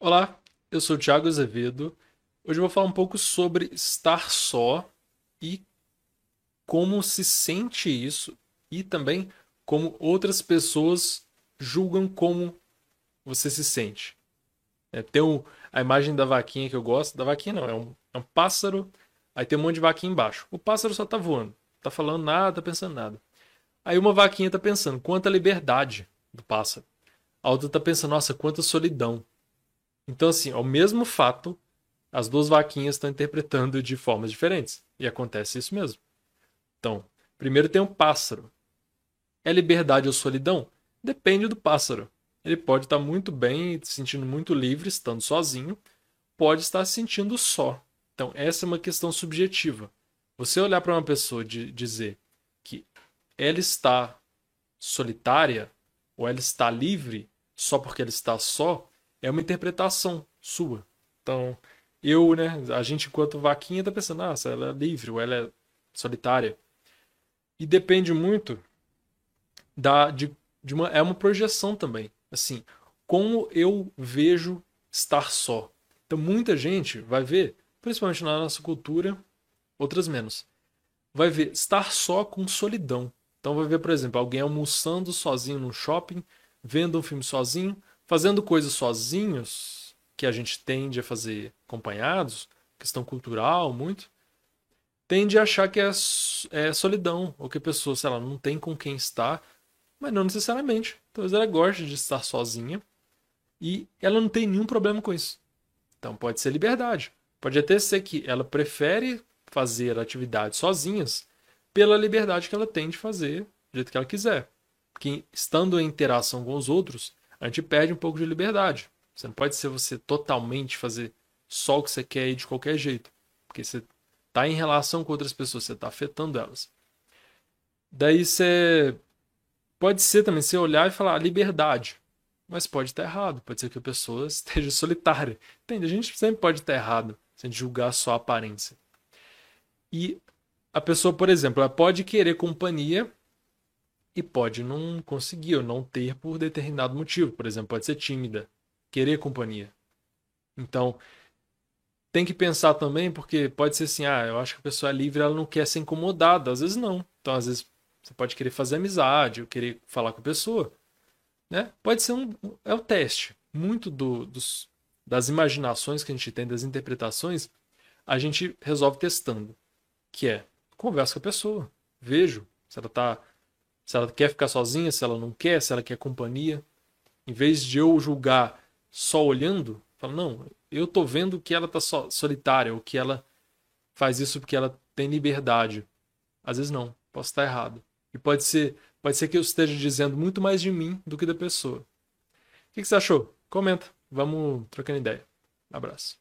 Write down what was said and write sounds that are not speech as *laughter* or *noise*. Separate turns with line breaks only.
Olá, eu sou o Thiago Azevedo. Hoje eu vou falar um pouco sobre estar só e como se sente isso e também como outras pessoas julgam como você se sente. É, tem um, a imagem da vaquinha que eu gosto, da vaquinha não, é um, é um pássaro, aí tem um monte de vaquinha embaixo. O pássaro só tá voando, tá falando nada, tá pensando nada. Aí uma vaquinha tá pensando, quanta liberdade do pássaro. A outra tá pensando, nossa, quanta solidão. Então, assim, ao mesmo fato, as duas vaquinhas estão interpretando de formas diferentes. E acontece isso mesmo. Então, primeiro tem um pássaro. É liberdade ou solidão? Depende do pássaro. Ele pode estar muito bem, se sentindo muito livre, estando sozinho, pode estar se sentindo só. Então, essa é uma questão subjetiva. Você olhar para uma pessoa e dizer que ela está solitária ou ela está livre só porque ela está só, é uma interpretação sua. Então, eu, né, a gente enquanto vaquinha tá pensando, ah, ela é livre ou ela é solitária. E depende muito da de, de uma é uma projeção também. Assim, como eu vejo estar só. Então, muita gente vai ver, principalmente na nossa cultura, outras menos, vai ver estar só com solidão. Então, vai ver, por exemplo, alguém almoçando sozinho no shopping, vendo um filme sozinho, fazendo coisas sozinhos, que a gente tende a fazer acompanhados, questão cultural muito, tende a achar que é, é solidão, ou que a pessoa, sei lá, não tem com quem estar, mas não necessariamente. Talvez ela goste de estar sozinha e ela não tem nenhum problema com isso. Então pode ser liberdade. Pode até ser que ela prefere fazer atividades sozinhas pela liberdade que ela tem de fazer do jeito que ela quiser. Que estando em interação com os outros, a gente perde um pouco de liberdade. Você não pode ser você totalmente fazer só o que você quer e de qualquer jeito. Porque você está em relação com outras pessoas, você está afetando elas. Daí você. Pode ser também você olhar e falar ah, liberdade. Mas pode estar errado. Pode ser que a pessoa *laughs* esteja solitária. Entende? A gente sempre pode estar errado se a gente julgar só a aparência. E a pessoa, por exemplo, ela pode querer companhia e pode não conseguir ou não ter por determinado motivo. Por exemplo, pode ser tímida, querer companhia. Então, tem que pensar também, porque pode ser assim, ah, eu acho que a pessoa é livre, ela não quer ser incomodada. Às vezes não. Então, às vezes, você pode querer fazer amizade, ou querer falar com a pessoa. Né? Pode ser um. É o teste. Muito do, dos, das imaginações que a gente tem, das interpretações, a gente resolve testando. Que é, conversa com a pessoa. Vejo se ela está se ela quer ficar sozinha, se ela não quer, se ela quer companhia. Em vez de eu julgar só olhando, falo, não, eu tô vendo que ela tá so, solitária, ou que ela faz isso porque ela tem liberdade. Às vezes não, posso estar errado. E pode ser, pode ser que eu esteja dizendo muito mais de mim do que da pessoa. O que, você achou? Comenta. Vamos trocando ideia. Abraço.